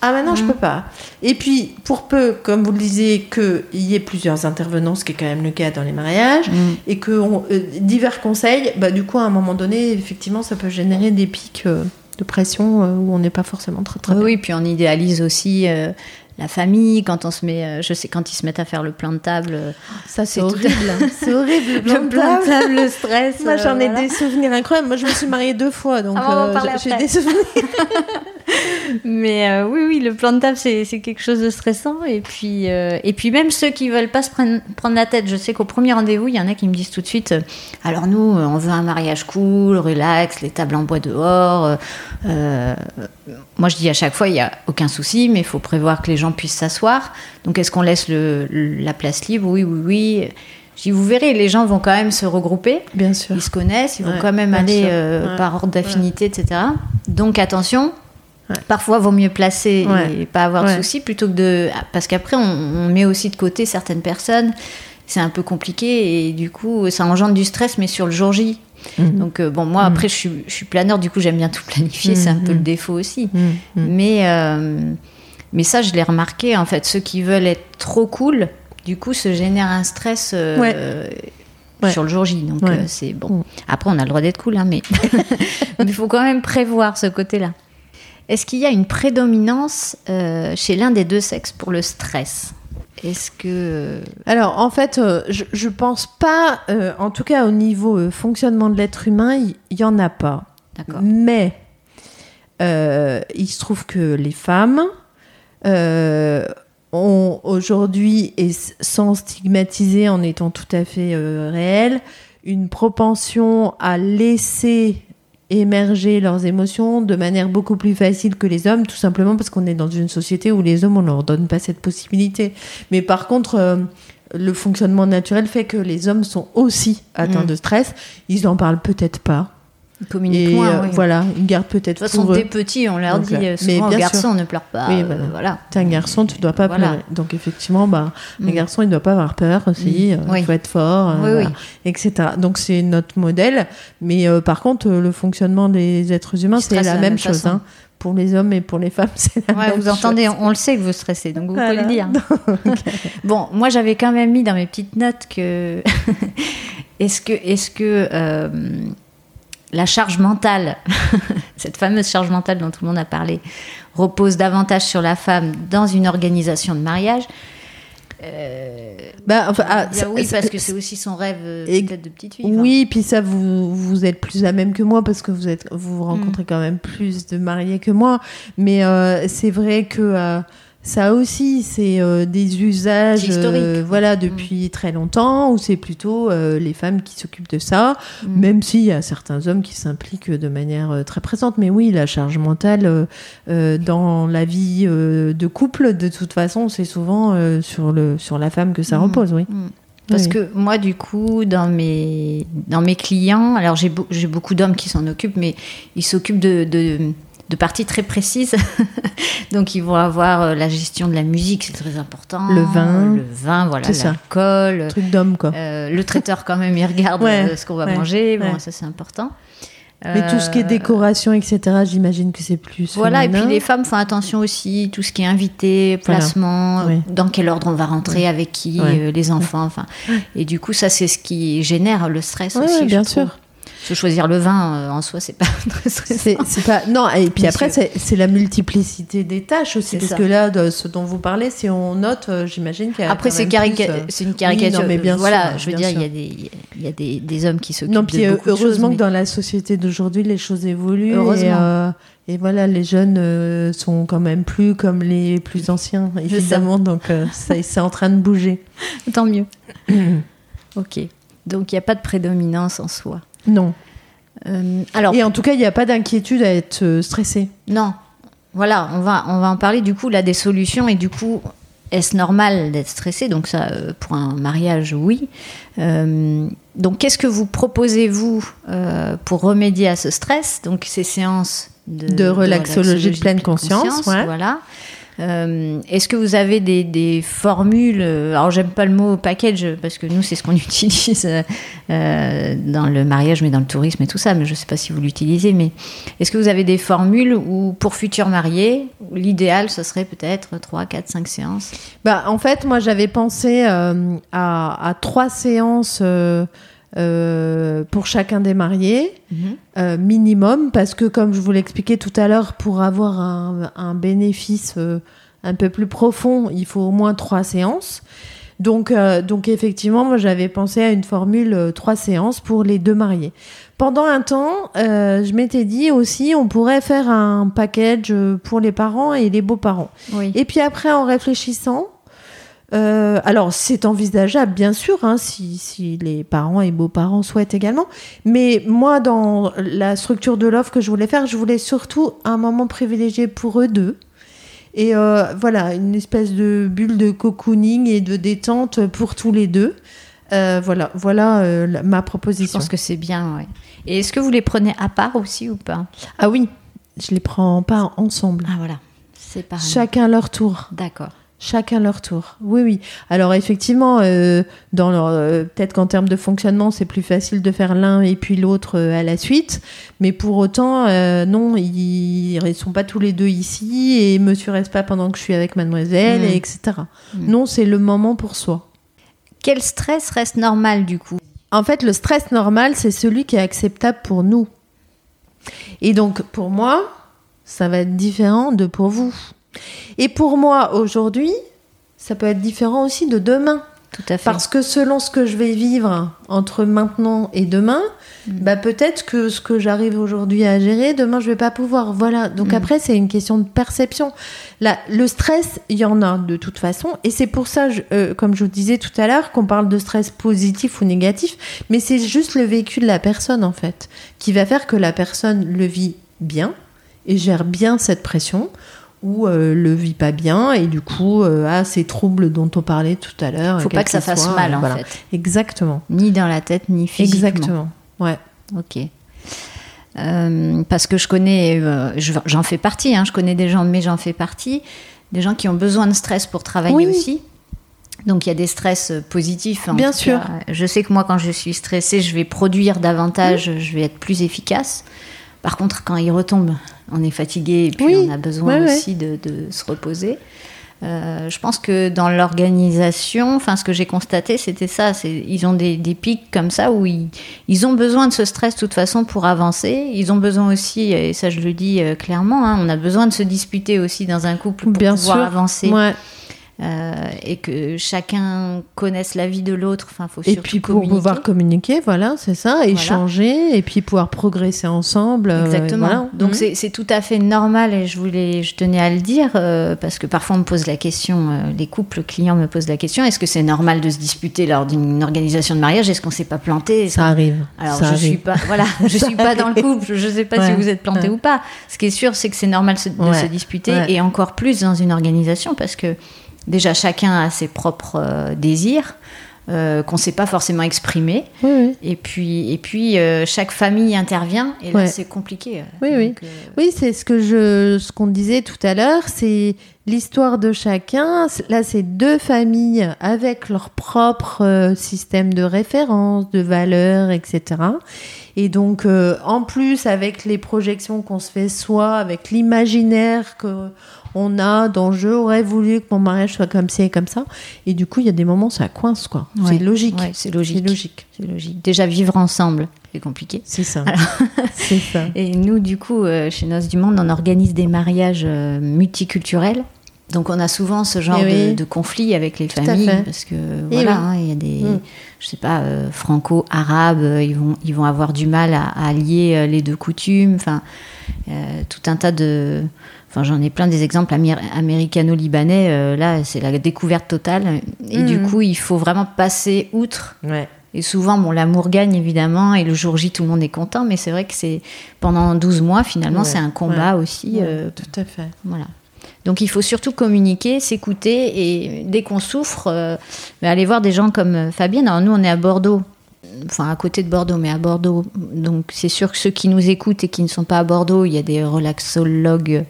Ah, maintenant je Mhm. peux pas. Et puis, pour peu, comme vous le disiez, qu'il y ait plusieurs intervenants, ce qui est quand même le cas dans les mariages, Mm. et que on- euh, divers conseils, bah, du coup, à un moment donné, effectivement, ça peut générer des pics euh, de pression euh, où on n'est pas forcément très très Oui, bien. oui, puis on idéalise aussi euh, la famille quand on se met, euh, je sais quand ils se mettent à faire le plein de table, euh, Ça, c'est tout- horrible. *laughs* c'est horrible. le plein de table, le stress. Moi, euh, j'en ai voilà. des souvenirs incroyables. Moi, je me suis mariée deux fois, donc Ah, euh, j'ai des souvenirs. *laughs* Mais euh, oui, oui, le plan de table, c'est quelque chose de stressant. Et puis, euh, et puis même ceux qui veulent pas se prendre, prendre la tête, je sais qu'au premier rendez-vous, il y en a qui me disent tout de suite, euh, alors nous, on veut un mariage cool, relax, les tables en bois dehors. moi, je dis à chaque fois, il n'y a aucun souci, mais il faut prévoir que les gens puissent s'asseoir. Donc, est-ce qu'on laisse le, la place libre? Oui, oui, oui. Je dis, vous verrez, les gens vont quand même se regrouper. Bien sûr. Ils se connaissent, ils vont quand même aller Ouais. par ordre d'affinité, etc. Donc attention, Ouais. parfois vaut mieux placer Ouais. et pas avoir de Ouais. soucis plutôt que de... Parce qu'après, on, on met aussi de côté certaines personnes. C'est un peu compliqué et du coup, ça engendre du stress, mais sur le jour J. Mhm. Donc euh, bon, moi, après, je suis, je suis planeur, du coup, j'aime bien tout planifier. C'est un peu Mhm. le défaut aussi. Mais, euh, mais ça, je l'ai remarqué, en fait, ceux qui veulent être trop cool, du coup, se génèrent un stress euh, Ouais. sur le jour J. Donc, Ouais. euh, c'est bon. Mm. Après, on a le droit d'être cool, hein, mais *laughs* mais il faut quand même prévoir ce côté-là. Est-ce qu'il y a une prédominance euh, chez l'un des deux sexes pour le stress? Est-ce que. Alors, en fait, euh, je, je pense pas, euh, en tout cas au niveau euh, fonctionnement de l'être humain, il y, en a pas. D'accord. Mais euh, il se trouve que les femmes euh, ont aujourd'hui, et sans stigmatiser en étant tout à fait euh, réelles, une propension à laisser émerger leurs émotions de manière beaucoup plus facile que les hommes, tout simplement parce qu'on est dans une société où les hommes, on leur donne pas cette possibilité. Mais par contre, euh, le fonctionnement naturel fait que les hommes sont aussi atteints Mm. de stress. Ils en parlent peut-être pas. Ils communiquent Et moins, euh, oui. voilà, ils gardent peut-être De toute façon, dès petit, on leur Donc, dit mais souvent aux bien garçons, sûr. ne pleure pas. Oui, euh, voilà. voilà. T'es un garçon, tu dois pas Voilà. pleurer. Donc effectivement, bah, un Mm. garçon, il doit pas avoir peur aussi. Mm. euh, Oui. Il faut être fort, Oui, voilà, etc. Donc c'est notre modèle. Mais euh, par contre, le fonctionnement des êtres humains, c'est la même même chose. hein. Pour les hommes et pour les femmes, *laughs* c'est la Ouais, même vous chose. entendez, on le sait que vous stressez, donc vous pouvez le dire. *laughs* *laughs* bon, moi j'avais quand même mis dans mes petites notes que est-ce que, est-ce que la charge mentale, *laughs* cette fameuse charge mentale dont tout le monde a parlé, repose davantage sur la femme dans une organisation de mariage Euh, Bah, enfin, ah, ça- oui, parce que c'est aussi son rêve euh, Et- peut-être de petite fille. Oui, puis ça, vous, vous êtes plus à même que moi parce que vous êtes, vous Mm. rencontrez quand même plus de mariés que moi. Mais euh, c'est vrai que ça aussi, c'est euh, des usages, euh, voilà, depuis très longtemps, où c'est plutôt euh, les femmes qui s'occupent de ça, Mm. même s'il y a certains hommes qui s'impliquent de manière très présente. Mais oui, la charge mentale dans la vie de couple, de toute façon, c'est souvent sur le sur la femme que ça Mm. repose, oui. Mm. Parce Oui. que moi, du coup, dans mes, dans mes clients, alors j'ai beau- j'ai beaucoup d'hommes qui s'en occupent, mais ils s'occupent de, de, de parties très précises. *laughs* Donc, ils vont avoir euh, la gestion de la musique, c'est très important. Le vin. Le vin, voilà, l'alcool. Truc d'homme, quoi. Euh, le traiteur, quand même, il regarde Ouais, euh, ce qu'on va ouais, manger. Bon, ouais. ça, c'est important. Mais tout ce qui est décoration, etc., j'imagine que c'est plus. Voilà, et puis les femmes font attention aussi, tout ce qui est invité, placement, dans quel ordre on va rentrer, avec qui, euh, les enfants, enfin. Et du coup, ça, c'est ce qui génère le stress aussi. bien je trouve. Se choisir le vin euh, en soi, c'est pas *laughs* très stressant. C'est pas non et puis après c'est la multiplicité des tâches aussi parce ça. que là de ce dont vous parlez si on note euh, j'imagine qu'il y a Après, c'est carica- euh, c'est une caricature. non, mais bien voilà, sûr, je veux dire, il y a des, il y a des, des hommes qui s'occupent non de puis beaucoup de choses, heureusement mais- que dans la société d'aujourd'hui les choses évoluent Heureusement. et, euh, et voilà les jeunes euh, sont quand même plus comme les plus anciens évidemment donc euh, *laughs* ça c'est en train de bouger Tant mieux. *clears throat* ok. Donc, il n'y a pas de prédominance en soi. Non Euh, alors, et en tout cas il n'y a pas d'inquiétude à être euh, stressé Non. Voilà, on va, on va en parler du coup là des solutions et du coup, est-ce normal d'être stressé? Donc ça, euh, pour un mariage, oui. Euh, donc qu'est-ce que vous proposez vous euh, pour remédier à ce stress? Donc ces séances de, De relaxologie de pleine conscience, ouais. voilà. Euh, Est-ce que vous avez des, formules euh, Alors, j'aime pas le mot package parce que nous, c'est ce qu'on *laughs* utilise euh, dans le mariage, mais dans le tourisme et tout ça. Mais je sais pas si vous l'utilisez. Mais est-ce que vous avez des formules où, pour futurs mariés, l'idéal, ce serait peut-être 3, 4, 5 séances? Bah, en fait, moi, j'avais pensé à, à trois séances euh, pour chacun des mariés, euh, minimum, parce que, comme je vous l'expliquais tout à l'heure, pour avoir un, un bénéfice euh, un peu plus profond, il faut au moins trois séances. Donc, euh, donc effectivement, moi, j'avais pensé à une formule euh, trois séances pour les deux mariés. Pendant un temps, euh, je m'étais dit aussi, on pourrait faire un package pour les parents et les beaux-parents. Oui. Et puis après, en réfléchissant, euh, alors c'est envisageable bien sûr, hein, si, si les parents et beaux-parents souhaitent également. Mais moi, dans la structure de l'offre que je voulais faire, je voulais surtout un moment privilégié pour eux deux. Et euh, voilà, une espèce de bulle de cocooning et de détente pour tous les deux. Euh, voilà, voilà euh, ma Je proposition. pense que c'est bien, ouais. Et est-ce que vous les prenez à part aussi ou pas? Ah oui, je les prends pas ensemble. Ah voilà, c'est pareil. Chacun leur tour. D'accord. Chacun leur tour. Oui, oui. Alors effectivement, euh, dans leur, euh, peut-être qu'en termes de fonctionnement, c'est plus facile de faire l'un et puis l'autre euh, à la suite. Mais pour autant, non, ils ne sont pas tous les deux ici et Monsieur reste pas pendant que je suis avec Mademoiselle, Mm. et etc. Mm. Non, c'est le moment pour soi. Quel stress reste normal du coup? En fait, le stress normal, c'est celui qui est acceptable pour nous. Et donc, pour moi, ça va être différent de pour vous. Et pour moi, aujourd'hui, ça peut être différent aussi de demain. Tout à fait. Parce que selon ce que je vais vivre entre maintenant et demain, Mm. bah peut-être que ce que j'arrive aujourd'hui à gérer, demain je vais pas pouvoir. Voilà. Donc Mm. après, c'est une question de perception. Là, le stress, il y en a de toute façon. Et c'est pour ça, je- euh, comme je vous disais tout à l'heure, qu'on parle de stress positif ou négatif. Mais c'est juste le vécu de la personne, en fait, qui va faire que la personne le vit bien et gère bien cette pression ou euh, le vit pas bien et du coup euh, a ces troubles dont on parlait tout à l'heure. Faut pas que ça fasse soient, mal euh, en voilà. fait. Exactement. Ni dans la tête, ni physiquement. Exactement. Ouais. Ok. Euh, parce que je connais, euh, je- j'en fais partie, hein, je connais des gens, mais j'en fais partie, des gens qui ont besoin de stress pour travailler Oui. aussi. Donc il y a des stress euh, positifs. en Bien sûr. cas. Je sais que moi, quand je suis stressée, je vais produire davantage, je vais être plus efficace. Par contre, quand il retombe, on est fatigué et puis Oui. on a besoin Ouais, ouais. aussi de, de se reposer. Euh, je pense que dans l'organisation, enfin, ce que j'ai constaté, c'était ça. Ils ont des, des pics comme ça où ils, ils ont besoin de ce stress de toute façon pour avancer. Ils ont besoin aussi, et ça je le dis euh, clairement, hein, on a besoin de se disputer aussi dans un couple pour Bien pouvoir sûr. avancer Ouais. Euh, et que chacun connaisse la vie de l'autre. Enfin, faut Et puis pour communiquer. pouvoir communiquer, voilà, c'est ça, échanger et puis pouvoir progresser ensemble. euh, Exactement. voilà. Donc Mhm. c'est tout à fait normal et je voulais, je tenais à le dire euh, parce que parfois on me pose la question, les couples clients me posent la question, est-ce que c'est normal de se disputer lors d'une organisation de mariage? Est-ce qu'on s'est pas planté? Ça arrive. Alors ça je arrive. suis pas, voilà, *laughs* je suis pas dans le couple, je sais pas si vous êtes planté Ouais. ou pas. Ce qui est sûr, c'est que c'est normal se- de Ouais. se disputer et encore plus dans une organisation parce que déjà chacun a ses propres euh, désirs. euh, qu'on ne sait pas forcément exprimer Oui, oui. et puis et puis euh, chaque famille intervient et là Ouais. c'est compliqué Oui, oui. Euh, Oui, c'est ce que je, ce qu'on disait tout à l'heure, c'est l'histoire de chacun. Là, c'est deux familles avec leur propre système de référence, de valeurs, etc. Et donc, euh, en plus, avec les projections qu'on se fait soi, avec l'imaginaire que on a dans je aurais voulu que mon mariage soit comme ci et comme ça. Et du coup, il y a des moments, ça coince, quoi. Ouais. C'est logique. Ouais, c'est logique. C'est logique. C'est logique. Déjà vivre ensemble, c'est compliqué. C'est ça. *laughs* c'est ça. *laughs* Et nous, du coup, euh, chez Noces du Monde, on organise des mariages euh, multiculturels. Donc, on a souvent ce genre Eh oui. de, de conflit avec les familles parce que Eh voilà, oui. hein, il y a des, Mm. je sais pas, euh, franco-arabes, euh, ils vont, ils vont avoir du mal à, à allier euh, les deux coutumes. Enfin, euh, tout un tas de, enfin, j'en ai plein des exemples améri- américano-libanais. euh, là, c'est la découverte totale. Et du Mm. coup, il faut vraiment passer outre Ouais. et souvent, bon, l'amour gagne évidemment, et le jour J, tout le monde est content, mais c'est vrai que c'est pendant 12 mois, finalement, Ouais, c'est un combat aussi. Ouais, tout à fait. voilà. Donc il faut surtout communiquer, s'écouter, et dès qu'on souffre, euh, bah, aller voir des gens comme euh, Fabienne. Alors nous, on est à Bordeaux, enfin à côté de Bordeaux, mais à Bordeaux. Donc c'est sûr que ceux qui nous écoutent et qui ne sont pas à Bordeaux, il y a des relaxologues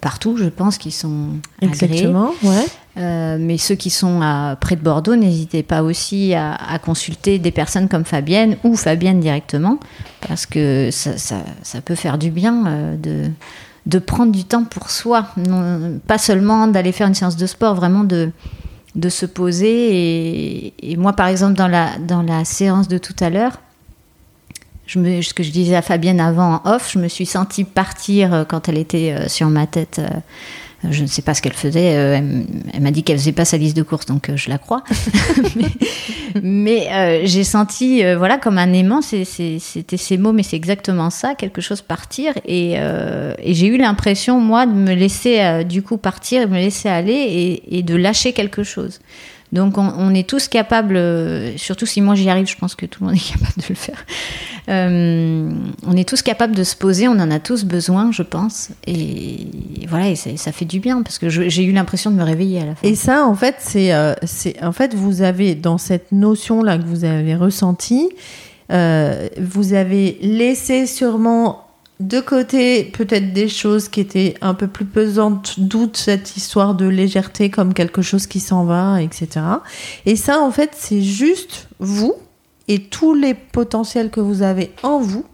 partout, je pense, qui sont Exactement, ouais. Euh, mais ceux qui sont à, près de Bordeaux, n'hésitez pas aussi à, consulter des personnes comme Fabienne ou Fabienne directement, parce que ça, ça, ça peut faire du bien euh, de, de prendre du temps pour soi, non, pas seulement d'aller faire une séance de sport, vraiment de, de se poser. Et, moi, par exemple, dans la, dans la séance de tout à l'heure, ce que je disais à Fabienne avant en off, je me suis sentie partir euh, quand elle était sur ma tête je ne sais pas ce qu'elle faisait. Euh, elle, m'a dit qu'elle faisait pas sa liste de courses, donc euh, je la crois. *laughs* mais, euh, j'ai senti, voilà, comme un aimant, c'était ces mots, mais c'est exactement ça, quelque chose partir. Et, et j'ai eu l'impression, moi, de me laisser du coup partir, de me laisser aller et, et de lâcher quelque chose. Donc on, est tous capables, surtout si moi j'y arrive, je pense que tout le monde est capable de le faire. Euh, on est tous capables de se poser, on en a tous besoin, je pense. Et voilà, et ça fait du bien parce que j'ai eu l'impression de me réveiller à la fin. Et ça, en fait, c'est, euh, en fait, vous avez dans cette notion là que vous avez ressentie, euh, vous avez laissé sûrement de côté peut-être des choses qui étaient un peu plus pesantes, doute cette histoire de légèreté comme quelque chose qui s'en va, etc. Et ça, en fait, c'est juste vous et tous les potentiels que vous avez en vous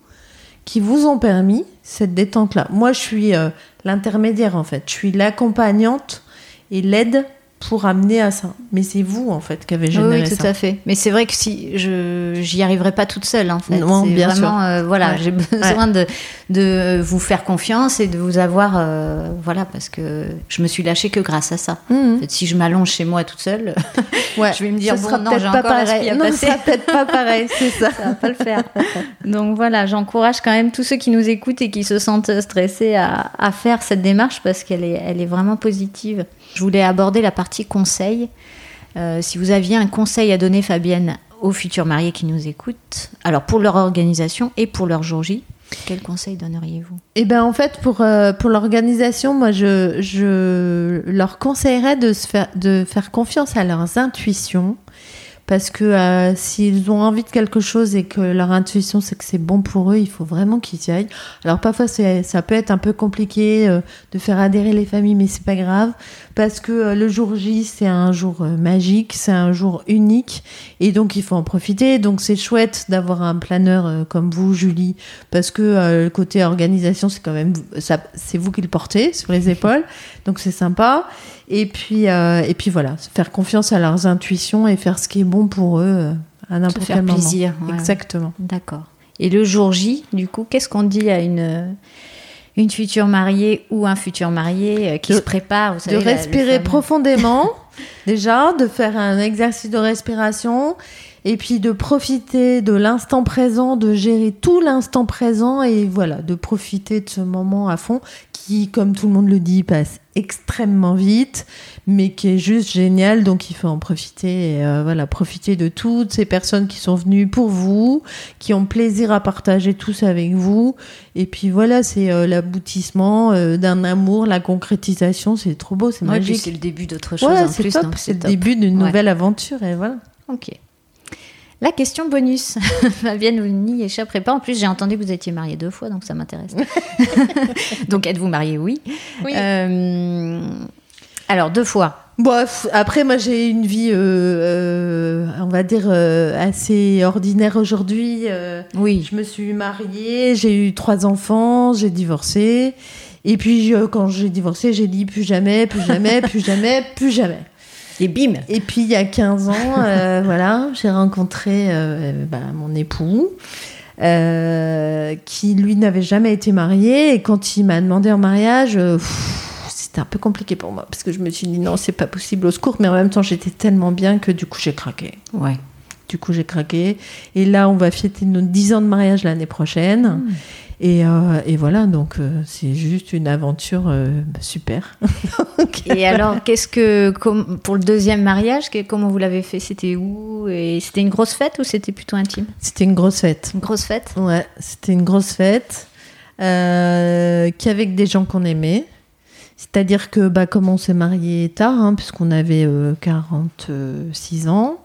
qui vous ont permis cette détente-là. Moi, je suis euh, l'intermédiaire, en fait. Je suis l'accompagnante et l'aide pour amener à ça. Mais c'est vous, en fait, qui avez généré ça. Oui, tout à fait. Mais c'est vrai que si je j'y arriverai pas toute seule, en fait. Non, bien vraiment, sûr. Euh, voilà, j'ai *laughs* besoin de, de vous faire confiance et de vous avoir, euh, voilà, parce que je me suis lâchée que grâce à ça. Mhm. En fait, si je m'allonge chez moi toute seule, *laughs* ouais. *laughs* je vais me dire, bon, non, j'ai pas encore pareil. à Non, passer. ça peut-être pas pareil, c'est ça. ça va pas le faire. Donc voilà, j'encourage quand même tous ceux qui nous écoutent et qui se sentent stressés à, à faire cette démarche parce qu'elle est, elle est vraiment positive. Je voulais aborder la partie conseil. Euh, si vous aviez un conseil à donner, Fabienne, aux futurs mariés qui nous écoutent, alors pour leur organisation et pour leur jour J, quel conseil donneriez-vous? Eh ben en fait pour euh, pour l'organisation, moi je, je leur conseillerais de se faire de faire confiance à leurs intuitions parce que euh, s'ils ont envie de quelque chose et que leur intuition c'est que c'est bon pour eux, il faut vraiment qu'ils y aillent. Alors parfois ça peut être un peu compliqué euh, de faire adhérer les familles, mais c'est pas grave parce que euh, le jour J c'est un jour euh, magique, c'est un jour unique et donc il faut en profiter. Donc c'est chouette d'avoir un planeur comme vous, Julie, parce que le côté organisation c'est quand même ça, c'est vous qui le portez sur les épaules, donc c'est sympa. Et puis, euh, et puis voilà, faire confiance à leurs intuitions et faire ce qui est bon pour eux euh, à n'importe quel moment. plaisir. ouais. Exactement. D'accord. Et le jour J, du coup, qu'est-ce qu'on dit à une, une future mariée ou un futur marié euh, qui De- se prépare vous De savez, respirer profondément, *laughs* déjà, de faire un exercice de respiration, et puis de profiter de l'instant présent, de gérer tout l'instant présent, et voilà, de profiter de ce moment à fond, qui, comme tout le monde le dit, passe extrêmement vite, mais qui est juste génial, donc il faut en profiter, et euh, voilà, profiter de toutes ces personnes qui sont venues pour vous, qui ont plaisir à partager tout ça avec vous, et puis voilà, c'est euh, l'aboutissement euh, d'un amour, la concrétisation, c'est trop beau, c'est Ouais, magique. c'est le début d'autre chose Ouais, c'est top, c'est le top. début d'une Ouais. nouvelle aventure, et voilà. Ok. La question bonus. *laughs* Fabienne, vous n'y échapperez pas. En plus, j'ai entendu que vous étiez mariée deux fois, donc ça m'intéresse. *laughs* donc, êtes-vous mariée? Oui. Oui. Euh, alors, deux fois. Bref, après, moi, j'ai une vie, euh, euh, on va dire, assez ordinaire aujourd'hui. Oui. je me suis mariée, j'ai eu trois enfants, j'ai divorcé. Et puis, quand j'ai divorcé, j'ai dit plus jamais, plus jamais, plus jamais, plus jamais. Et bim. Et puis, il y a 15 ans, euh, *laughs* voilà, j'ai rencontré euh, bah, mon époux. euh, qui lui n'avait jamais été marié. Et quand il m'a demandé en mariage c'était un peu compliqué pour moi. Parce que je me suis dit non c'est pas possible au secours. Mais en même temps j'étais tellement bien que du coup j'ai craqué. Ouais. du coup j'ai craqué. Et là on va fêter nos 10 ans de mariage l'année prochaine et, euh, et voilà donc euh, c'est juste une aventure euh, super. *laughs* Donc, Et alors, qu'est-ce que. comme- pour le deuxième mariage, que- comment vous l'avez fait? C'était où? Et c'était une grosse fête ou c'était plutôt intime? C'était une grosse fête. Une grosse fête? Ouais, c'était une grosse fête euh, qu'avec des gens qu'on aimait. C'est-à-dire que, bah, comme on s'est marié tard, hein, puisqu'on avait euh, 46 ans,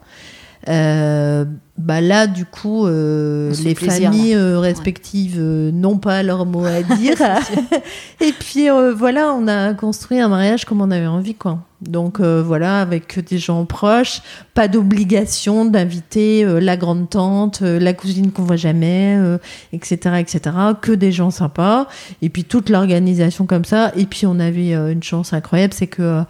Euh, bah là, du coup, euh, les plaisir, familles euh, respectives n'ont pas leur mot à dire. *laughs* *laughs* et puis voilà, on a construit un mariage comme on avait envie, quoi. Donc voilà, avec des gens proches, pas d'obligation d'inviter la grande tante, la cousine qu'on voit jamais, etc., etc. Que des gens sympas. Et puis toute l'organisation comme ça. Et puis on avait une chance incroyable, c'est que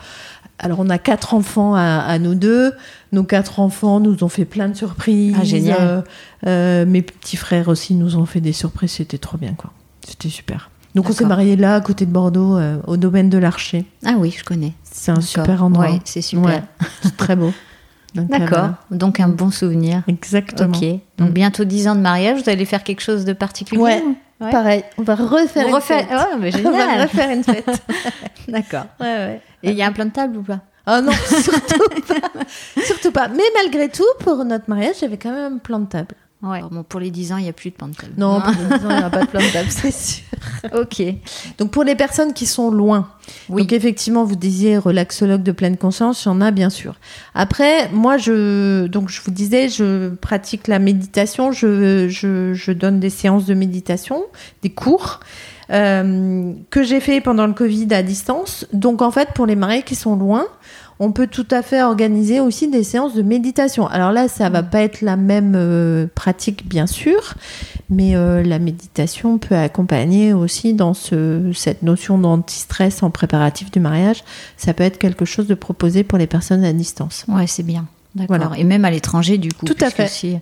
alors on a quatre enfants à, à nous deux. Nos quatre enfants nous ont fait plein de surprises. Ah, génial. Euh, euh, mes petits frères aussi nous ont fait des surprises. C'était trop bien, quoi. C'était super. Donc on s'est mariés là, à côté de Bordeaux, euh, au domaine de l'Archer. Ah oui, je connais. C'est un super endroit. Ouais, c'est super. Ouais, c'est très beau. *laughs* D'accord. Donc un bon souvenir. Exactement. Ok. Donc Mm. bientôt 10 ans de mariage, vous allez faire quelque chose de particulier Ouais. Ouais. Pareil, on va refaire une refait- fête. Ouais, mais *laughs* On va génial. refaire une fête. *laughs* D'accord. ouais, ouais. Et il y a un plan de table ou pas? Oh non, *laughs* surtout pas. surtout pas. Mais malgré tout, pour notre mariage, j'avais quand même un plan de table. Ouais. Bon, pour les 10 ans, il n'y a plus de plan de table. Non, pour les gens, il n'y a pas de *laughs* plan de table, c'est sûr. ok. Donc pour les personnes qui sont loin, Oui. donc effectivement, vous disiez relaxologue de pleine conscience, il y en a bien sûr. Après, moi, je, donc je vous disais, je pratique la méditation, je, je, je donne des séances de méditation, des cours. euh, que j'ai fait pendant le Covid à distance. Donc en fait, pour les mariés qui sont loin, on peut tout à fait organiser aussi des séances de méditation. Alors là, ça va pas être la même euh, pratique, bien sûr, mais euh, la méditation peut accompagner aussi dans ce, cette notion d'anti-stress en préparatif du mariage. Ça peut être quelque chose de proposé pour les personnes à distance. Ouais, c'est bien. D'accord. Voilà. Et même à l'étranger, du coup. Tout à fait. si-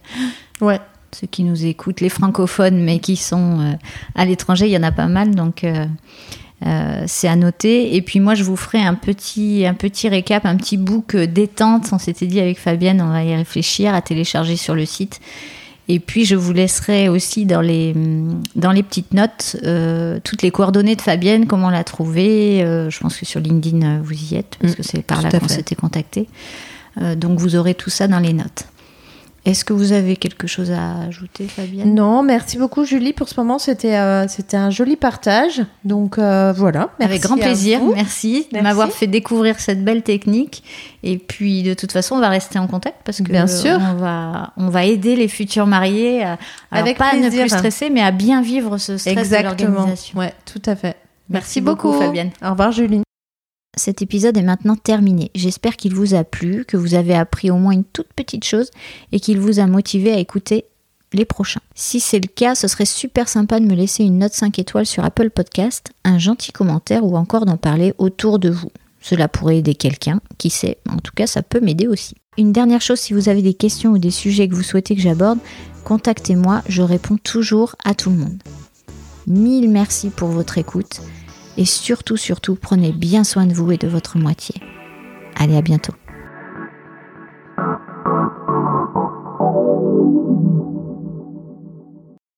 Ouais. ceux qui nous écoutent, les francophones, mais qui sont euh, à l'étranger, il y en a pas mal, donc euh, c'est à noter. Et puis moi, je vous ferai un petit, un petit récap, un petit book euh, détente. On s'était dit avec Fabienne, on va y réfléchir, à télécharger sur le site. Et puis je vous laisserai aussi dans les, dans les petites notes euh, toutes les coordonnées de Fabienne, comment la trouver. Euh, je pense que sur LinkedIn, vous y êtes, parce Mm, que c'est par là qu'on s'était contacté. Euh, donc vous aurez tout ça dans les notes. Est-ce que vous avez quelque chose à ajouter, Fabienne? Non, merci beaucoup Julie pour ce moment. C'était euh, c'était un joli partage. Donc euh, voilà. Avec Merci grand à plaisir, vous. merci, de m'avoir fait découvrir cette belle technique. Et puis, de toute façon, on va rester en contact parce que Bien sûr. on va, on va aider les futurs mariés à, Avec pas à ne plaisir. plus stresser, mais à bien vivre ce stress de Exactement. l'organisation. Ouais, tout à fait. Merci beaucoup, Fabienne. Au revoir Julie. Cet épisode est maintenant terminé. J'espère qu'il vous a plu, que vous avez appris au moins une toute petite chose et qu'il vous a motivé à écouter les prochains. Si c'est le cas, ce serait super sympa de me laisser une note 5 étoiles sur Apple Podcast, un gentil commentaire ou encore d'en parler autour de vous. Cela pourrait aider quelqu'un, qui sait, en tout cas ça peut m'aider aussi. Une dernière chose, si vous avez des questions ou des sujets que vous souhaitez que j'aborde, contactez-moi, je réponds toujours à tout le monde. Mille merci pour votre écoute et surtout, surtout, prenez bien soin de vous et de votre moitié. Allez, à bientôt.